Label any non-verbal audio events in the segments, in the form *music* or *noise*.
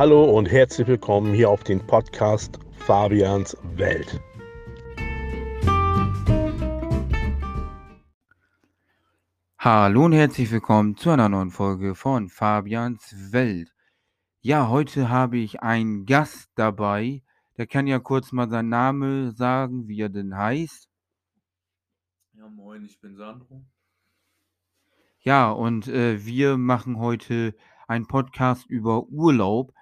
Hallo und herzlich willkommen hier auf den Podcast Fabians Welt. Hallo und herzlich willkommen zu einer neuen Folge von Fabians Welt. Ja, heute habe ich einen Gast dabei. Der kann ja kurz mal seinen Namen sagen, wie er denn heißt. Ja, moin, ich bin Sandro. Ja, und äh, wir machen heute einen Podcast über Urlaub.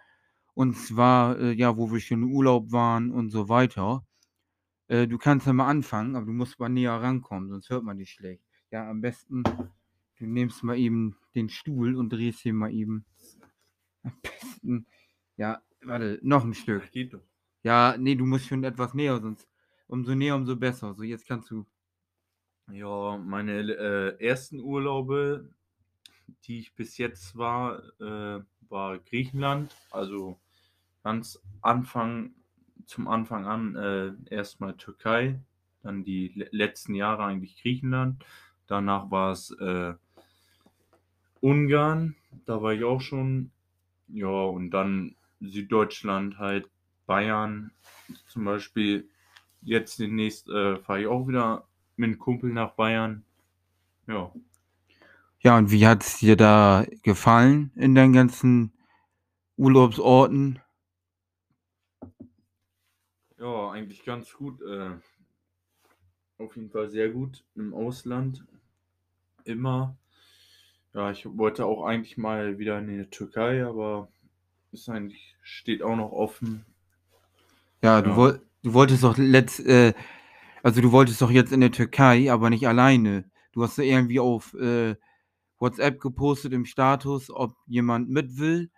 Und zwar, äh, ja, wo wir schon im Urlaub waren und so weiter. Äh, du kannst ja mal anfangen, aber du musst mal näher rankommen, sonst hört man dich schlecht. Ja, am besten, du nimmst mal eben den Stuhl und drehst hier mal eben. Am besten, ja, warte, noch ein Stück. Geht doch. Ja, nee, du musst schon etwas näher, sonst umso näher, umso besser. So, jetzt kannst du. Ja, meine äh, ersten Urlaube, die ich bis jetzt war, äh, war Griechenland. Also ganz Anfang, zum Anfang an äh, erstmal Türkei, dann die le letzten Jahre eigentlich Griechenland. Danach war es äh, Ungarn, da war ich auch schon. Ja, und dann Süddeutschland halt, Bayern zum Beispiel. Jetzt demnächst äh, fahre ich auch wieder mit einem Kumpel nach Bayern. Ja. Ja, und wie hat es dir da gefallen in deinen ganzen Urlaubsorten? Ja, eigentlich ganz gut. Äh, auf jeden Fall sehr gut im Ausland. Immer. Ja, ich wollte auch eigentlich mal wieder in die Türkei, aber ist eigentlich, steht auch noch offen. Ja, du, Ja. woll, du wolltest doch letzt, äh, also du wolltest doch jetzt in der Türkei, aber nicht alleine. Du hast ja irgendwie auf äh, WhatsApp gepostet im Status, ob jemand mit will.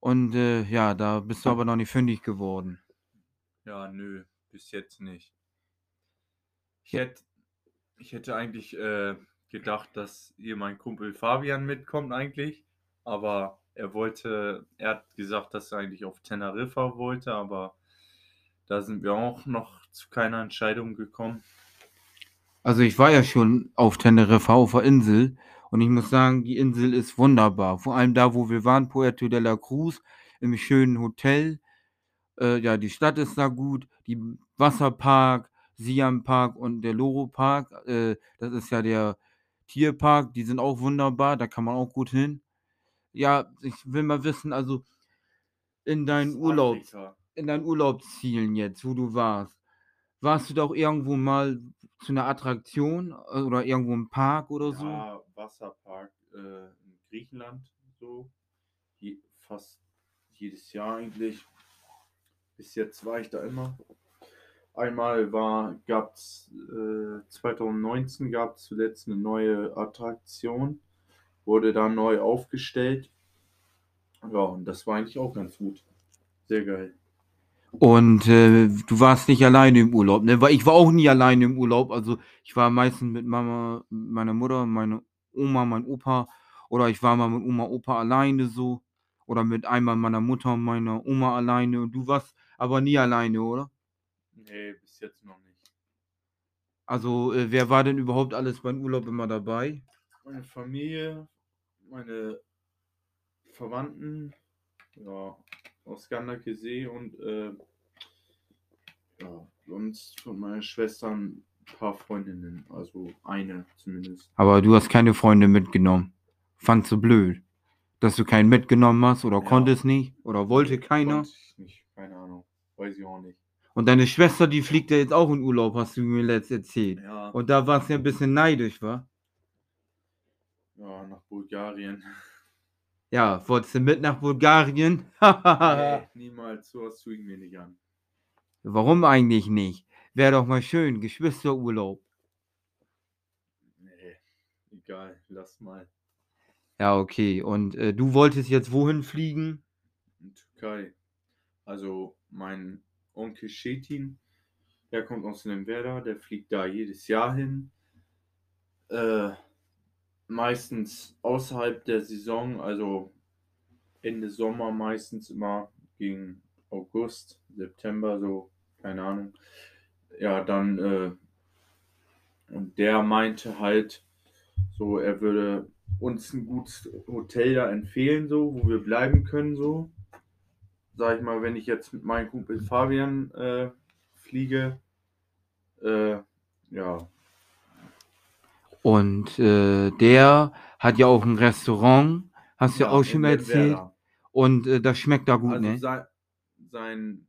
Und äh, ja, da bist du aber noch nicht fündig geworden. Ja, nö, bis jetzt nicht. Ich hätte, ich hätte eigentlich äh, gedacht, dass hier mein Kumpel Fabian mitkommt eigentlich, aber er wollte, er hat gesagt, dass er eigentlich auf Teneriffa wollte, aber da sind wir auch noch zu keiner Entscheidung gekommen. Also ich war ja schon auf Teneriffa, auf der Insel. Und ich muss sagen, die Insel ist wunderbar. Vor allem da, wo wir waren, Puerto de la Cruz, im schönen Hotel. Äh, ja, die Stadt ist da gut. Die Wasserpark, Siam Park und der Loro Park, äh, das ist ja der Tierpark, die sind auch wunderbar, da kann man auch gut hin. Ja, ich will mal wissen, also in deinen Urlaub, in deinen Urlaubszielen jetzt, wo du warst, warst du doch irgendwo mal zu einer Attraktion äh, oder irgendwo im Park oder so? Ja, Wasserpark äh, in Griechenland so. Je, fast jedes Jahr eigentlich. Bis jetzt war ich da immer. Einmal war, gab es äh, 2019 gab es zuletzt eine neue Attraktion, wurde da neu aufgestellt. Ja, und das war eigentlich auch ganz gut. Sehr geil. Und äh, du warst nicht alleine im Urlaub, ne? Weil ich war auch nie alleine im Urlaub. Also ich war meistens mit Mama, meiner Mutter, meine Oma, mein Opa. Oder ich war mal mit Oma, Opa alleine so. Oder mit einmal meiner Mutter meiner Oma alleine. Und du warst aber nie alleine, oder? Nee, bis jetzt noch nicht. Also äh, wer war denn überhaupt alles beim Urlaub immer dabei? Meine Familie, meine Verwandten, ja, aus Gandake See und äh, ja, sonst von meiner Schwester ein paar Freundinnen, also eine zumindest. Aber du hast keine Freunde mitgenommen. Fandst du blöd, dass du keinen mitgenommen hast oder Ja. konntest nicht oder wollte keiner? Konnte ich nicht, keine Ahnung, weiß ich auch nicht. Und deine Schwester, die fliegt ja jetzt auch in Urlaub, hast du mir letzt erzählt. Ja, Und da warst du ja ein bisschen neidisch, wa? ja nach Bulgarien. Ja, wolltest du mit nach Bulgarien? nee, *laughs* niemals, sowas tue ich mir nicht an. Warum eigentlich nicht? Wäre doch mal schön, Geschwisterurlaub. Nee, egal, lass mal. Ja, okay. Und äh, du wolltest jetzt wohin fliegen? in Türkei. Also mein Onkel Shetin, der kommt aus Lemwerder, der fliegt da jedes Jahr hin. Äh, meistens außerhalb der Saison, also Ende Sommer meistens immer gegen August, September, so, keine Ahnung. Ja, dann, äh, und der meinte halt, so, er würde uns ein gutes Hotel da empfehlen, so, wo wir bleiben können, so. Sag ich mal, wenn ich jetzt mit meinem Kumpel Fabian äh, fliege, äh, ja, Und äh, der hat ja auch ein Restaurant, hast du ja, auch schon mal erzählt. Werra. Und äh, das schmeckt da gut, Also ne? sein, sein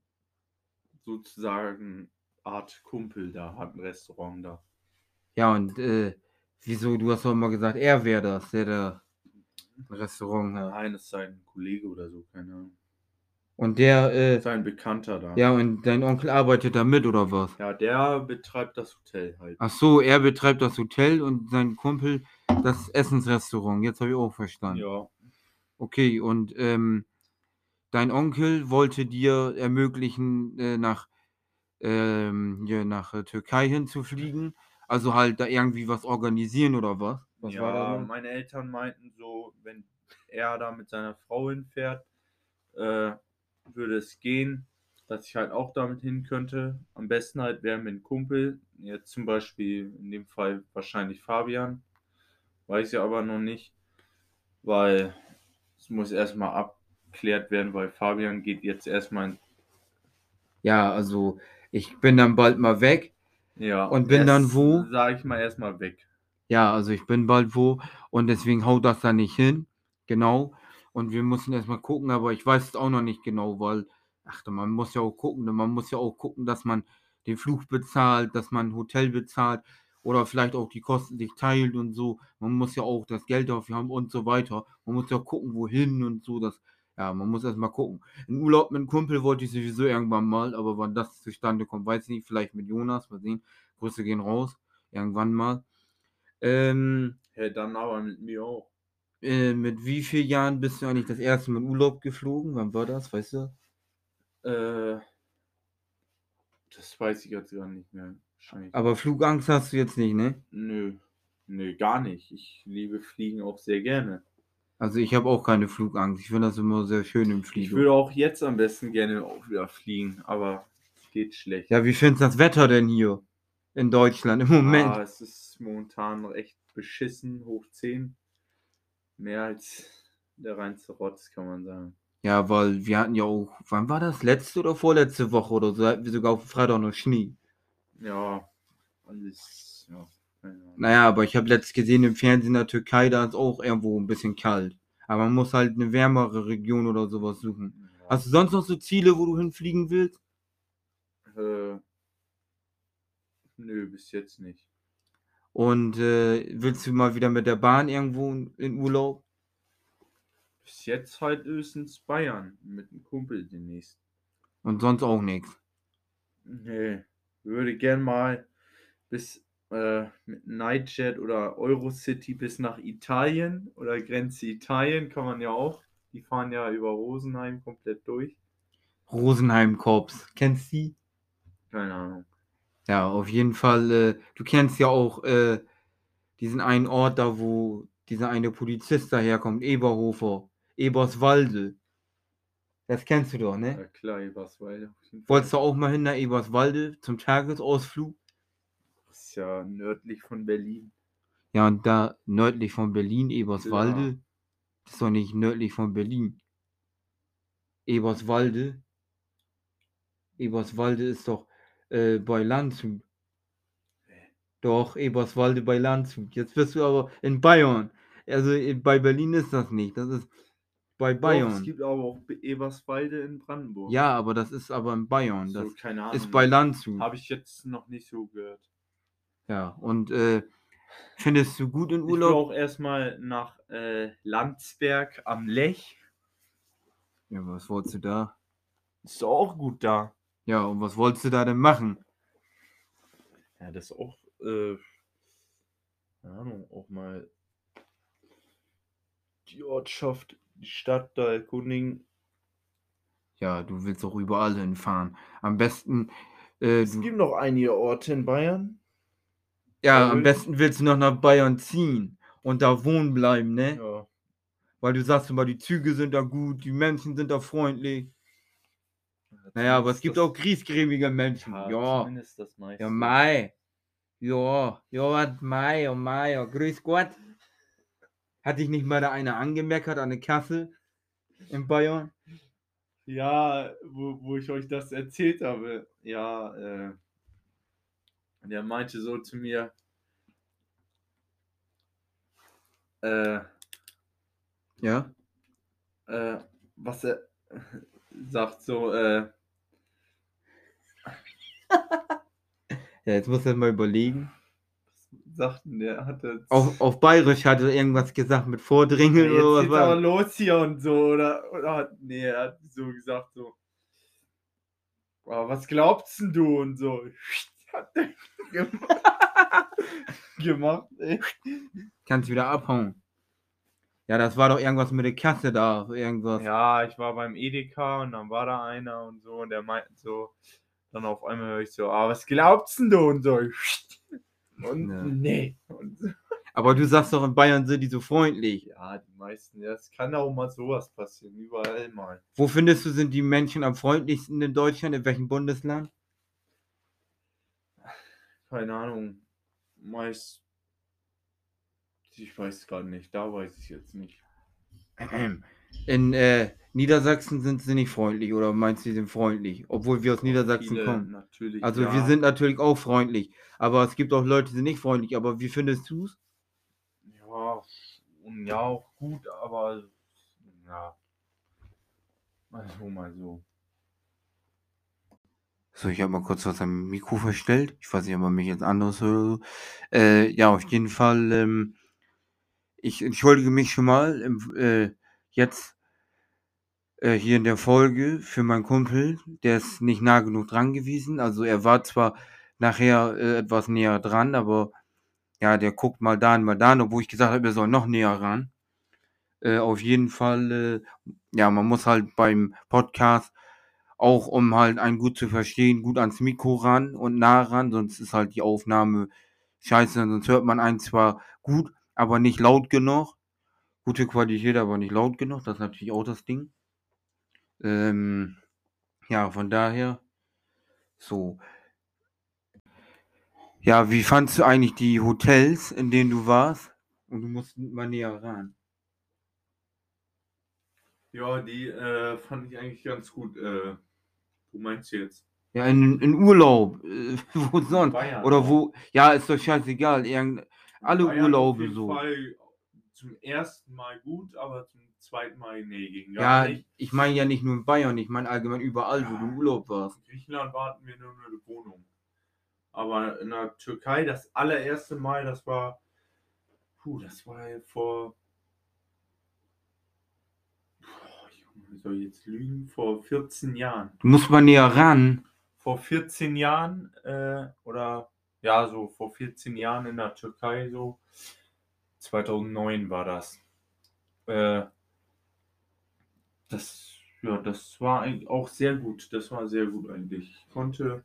sozusagen Art Kumpel da hat ein Restaurant da. Ja, und äh, wieso, du hast doch immer gesagt, er wäre das, der da ein Restaurant hat. Nein, das ist sein Kollege oder so, keine Ahnung. Und der, äh, Sein Bekannter da. ja, und dein Onkel arbeitet da mit, oder was? Ja, der betreibt das Hotel halt. Ach so, er betreibt das Hotel und sein Kumpel das Essensrestaurant. Jetzt habe ich auch verstanden. Ja, Okay, und ähm, dein Onkel wollte dir ermöglichen, äh, nach, ähm, hier nach äh, Türkei hinzufliegen. Also halt da irgendwie was organisieren oder was? Was ja meine Eltern meinten so, wenn er da mit seiner Frau hinfährt, äh, würde es gehen, dass ich halt auch damit hin könnte. Am besten halt wäre mit einem Kumpel, jetzt zum Beispiel in dem Fall wahrscheinlich Fabian, weiß ich aber noch nicht, weil es muss erstmal abklärt werden, weil Fabian geht jetzt erstmal in, Ja, also ich bin dann bald mal weg. ja, Und bin dann wo? Sag ich mal erstmal weg. Ja, also ich bin bald wo und deswegen haut das da nicht hin. Genau. Und wir müssen erstmal gucken, aber ich weiß es auch noch nicht genau, weil, ach, man muss ja auch gucken, man muss ja auch gucken, dass man den Flug bezahlt, dass man ein Hotel bezahlt oder vielleicht auch die Kosten sich teilt und so. Man muss ja auch das Geld dafür haben und so weiter. Man muss ja gucken, wohin und so. Das, ja, man muss erstmal gucken. In Urlaub mit einem Kumpel wollte ich sowieso irgendwann mal, aber wann das zustande kommt, weiß ich nicht. Vielleicht mit Jonas, mal sehen. Grüße gehen raus. Irgendwann mal. Ähm, Ja, dann aber mit mir auch. Äh, mit wie vielen Jahren bist du eigentlich das erste Mal in Urlaub geflogen? Wann war das, weißt du? Äh, das weiß ich jetzt gar nicht mehr. Aber Flugangst hast du jetzt nicht, ne? Nö, nö, gar nicht. Ich liebe Fliegen auch sehr gerne. Also ich habe auch keine Flugangst. Ich finde das immer sehr schön im Ich Fliegen. würde auch jetzt am besten gerne auch wieder fliegen, aber geht schlecht. Ja, wie findest du das Wetter denn hier in Deutschland im Moment? Ah, es ist momentan echt beschissen, hoch 10. Mehr als der reinste Rotz, kann man sagen. Ja, weil wir hatten ja auch, wann war das? Letzte oder vorletzte Woche oder so? Hatten wir sogar auf Freitag noch Schnee. Ja, alles, ja. Naja, aber ich habe letztens gesehen im Fernsehen in der Türkei, da ist auch irgendwo ein bisschen kalt. Aber man muss halt eine wärmere Region oder sowas suchen. Ja, Hast du sonst noch so Ziele, wo du hinfliegen willst? äh, nö, bis jetzt nicht. Und äh, willst du mal wieder mit der Bahn irgendwo in Urlaub? Bis jetzt halt höchstens Bayern mit einem Kumpel demnächst. Und sonst auch nichts. Nee, würde gern mal bis äh, mit Nightjet oder Eurocity bis nach Italien oder Grenze Italien kann man ja auch. Die fahren ja über Rosenheim komplett durch. Rosenheim Korps. Kennst du die? Keine Ahnung. Ja, auf jeden Fall. Äh, du kennst ja auch äh, diesen einen Ort da, wo dieser eine Polizist daherkommt, Eberhofer, Eberswalde. Das kennst du doch, ne? Ja klar, Eberswalde. Wolltest du auch mal hin nach Eberswalde zum Tagesausflug? Das ist ja nördlich von Berlin. Ja, und da nördlich von Berlin, Eberswalde. Klar. Das ist doch nicht nördlich von Berlin. Eberswalde. Eberswalde ist doch äh, bei Landshut. Doch, Eberswalde bei Landshut. Jetzt bist du aber in Bayern. Also äh, bei Berlin ist das nicht. Das ist bei Doch, es Bayern. gibt aber auch Be- Eberswalde in Brandenburg. Ja, aber das ist aber in Bayern. so, Das keine Ahnung. ist bei Landshut. Habe ich jetzt noch nicht so gehört. Ja, und äh, findest du gut in Ich will Urlaub? auch erstmal nach äh, Landsberg am Lech. Ja, was wolltest du da? Ist doch auch gut da. Ja, und was wolltest du da denn machen? Ja, das ist auch, äh, keine Ahnung, auch mal die Ortschaft, die Stadt da erkundigen. Ja, du willst auch überall hinfahren. Am besten, äh, Es gibt noch einige Orte in Bayern. ja, da am besten willst du noch nach Bayern ziehen und da wohnen bleiben, ne? Ja. Weil du sagst immer, die Züge sind da gut, die Menschen sind da freundlich. Naja, aber es gibt auch griesgrämige Menschen. ja, Ja, zumindest das meiste. ja, Mai. Ja, ja, was, Mai, oh Mai, ja, grüß Gott. Hat dich nicht mal da einer angemeckert an der Kasse in Bayern? Ja, wo, wo ich euch das erzählt habe. Ja, äh, der meinte so zu mir, äh, Ja? äh, was er *laughs* sagt so, äh, *laughs* Ja, jetzt muss er mal überlegen. sagten, der hatte Auf, auf Bayerisch hat er irgendwas gesagt mit Vordringen jetzt oder was war los hier und so, oder, oder hat, nee, er hat so gesagt, so, "Boah, was glaubst denn du und so, *laughs* hat *laughs* der gemacht, gemacht ey. Kannst wieder abhauen. Ja, das war doch irgendwas mit der Kasse da. Irgendwas. Ja, ich war beim Edeka und dann war da einer und so und der meinte so, dann auf einmal höre ich so, ah, was glaubst denn du und so, *laughs* und Ja. nee, und. Aber du sagst doch, in Bayern sind die so freundlich. Ja, die meisten, ja, es kann auch mal sowas passieren, überall mal. Wo findest du, sind die Menschen am freundlichsten in Deutschland? In welchem Bundesland? Keine Ahnung, meist, ich weiß gar nicht, da weiß ich jetzt nicht. In äh, Niedersachsen sind sie nicht freundlich oder meinst du, sie sind freundlich? Obwohl wir aus Niedersachsen Viele kommen. Natürlich, Also ja. wir sind natürlich auch freundlich. Aber es gibt auch Leute, die sind nicht freundlich. Aber wie findest du es? Ja, und ja, auch gut, aber ja. Mal so, mal so. So, ich habe mal kurz was am Mikro verstellt. Ich weiß nicht, ob man mich jetzt anders hört. oder so. Äh, ja, auf jeden Fall. Ähm, ich entschuldige mich schon mal im, äh, jetzt äh, hier in der Folge für meinen Kumpel. Der ist nicht nah genug dran gewesen. Also er war zwar nachher äh, etwas näher dran, aber ja, der guckt mal da und mal da, obwohl ich gesagt habe, er soll noch näher ran. Äh, auf jeden Fall, äh, ja, man muss halt beim Podcast auch um halt einen gut zu verstehen, gut ans Mikro ran und nah ran, sonst ist halt die Aufnahme scheiße, sonst hört man einen zwar gut, aber nicht laut genug. Gute Qualität, aber nicht laut genug, das ist natürlich auch das Ding. Ähm, ja, von daher, so. Ja, wie fandst du eigentlich die Hotels, in denen du warst? Und du musst mal näher ran. Ja, die äh, fand ich eigentlich ganz gut. Äh, wo meinst du jetzt? Ja, in, in Urlaub, äh, *laughs* wo sonst? Bayern. Oder wo, ja, ist doch scheißegal, irgend, alle Bayern Urlaube so. Fall zum ersten Mal gut, aber zum zweiten Mal nee, ging Ja, gar nicht. ich meine ja nicht nur in Bayern, ich meine allgemein überall, wo du im Urlaub warst. In Griechenland warten wir nur eine Wohnung. Aber in der Türkei das allererste Mal, das war, puh, das war ja vor, Boah, Junge, soll ich jetzt lügen, vor 14 Jahren. Du musst mal näher ran. Vor 14 Jahren, äh, oder ja, so vor 14 Jahren in der Türkei, so 2009 war das. Äh, das, ja, das war eigentlich auch sehr gut. Das war sehr gut eigentlich. Ich konnte,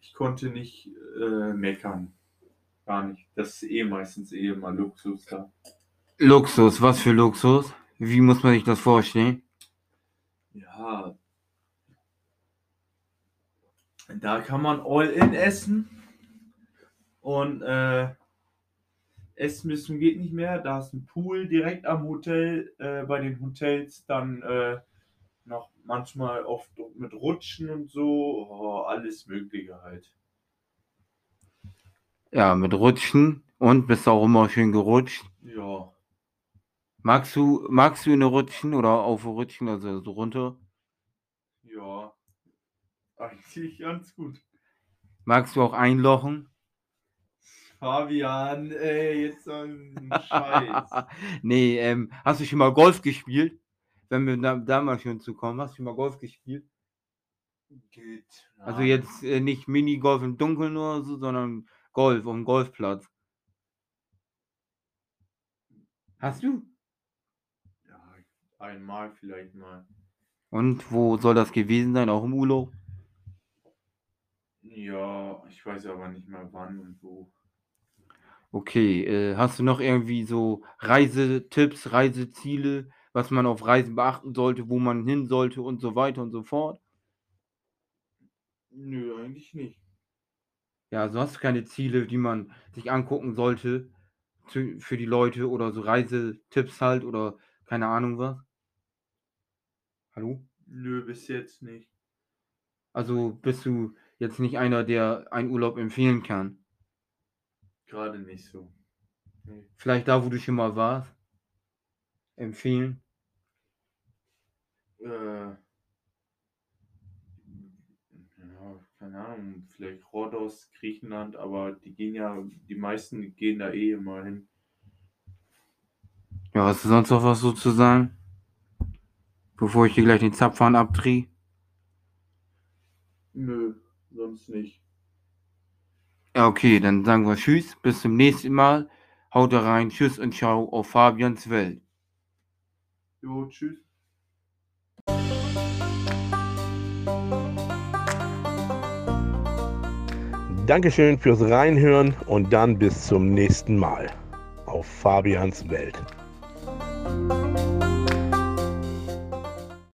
ich konnte nicht äh, meckern. Gar nicht. Das ist eh meistens eh immer Luxus da. Luxus, was für Luxus? Wie muss man sich das vorstellen? Ja. Da kann man All-In essen. Und äh, Essen zum geht nicht mehr. Da ist ein Pool direkt am Hotel. Äh, bei den Hotels dann äh, noch manchmal oft mit Rutschen und so. Oh, alles Mögliche halt. Ja, mit Rutschen und bist auch immer schön gerutscht. Ja. Magst du, magst du in der Rutschen oder auf Rutschen, also so runter? Ja. Eigentlich ganz gut. Magst du auch einlochen? Fabian, ey, jetzt so ein Scheiß. *laughs* nee, ähm, hast du schon mal Golf gespielt? Wenn wir da, da mal schon zu kommen, hast du schon mal Golf gespielt? Geht. Also Ja. jetzt äh, nicht Minigolf im Dunkeln oder so, sondern Golf auf dem Golfplatz. Hast du? Ja, einmal vielleicht mal. Und wo soll das gewesen sein? Auch im Urlaub? Ja, ich weiß aber nicht mehr wann und wo. Okay, äh, hast du noch irgendwie so Reisetipps, Reiseziele, was man auf Reisen beachten sollte, wo man hin sollte und so weiter und so fort? Nö, eigentlich nicht. Ja, also hast du keine Ziele, die man sich angucken sollte zu, für die Leute oder so Reisetipps halt oder keine Ahnung was? Hallo? Nö, bis jetzt nicht. Also bist du jetzt nicht einer, der einen Urlaub empfehlen kann. Gerade nicht so. Nee. Vielleicht da, wo du schon mal warst. Empfehlen. Äh, ja, keine Ahnung, vielleicht Rhodos, Griechenland, aber die gehen ja, die meisten gehen da eh immer hin. Ja, hast du sonst noch was so zu sagen? Bevor ich dir gleich den Zapfhahn abdrehe. Nö, sonst nicht. Ja, okay, dann sagen wir Tschüss, bis zum nächsten Mal. Haut rein, Tschüss und Ciao auf Fabians Welt. Jo, tschüss. Dankeschön fürs Reinhören und dann bis zum nächsten Mal auf Fabians Welt.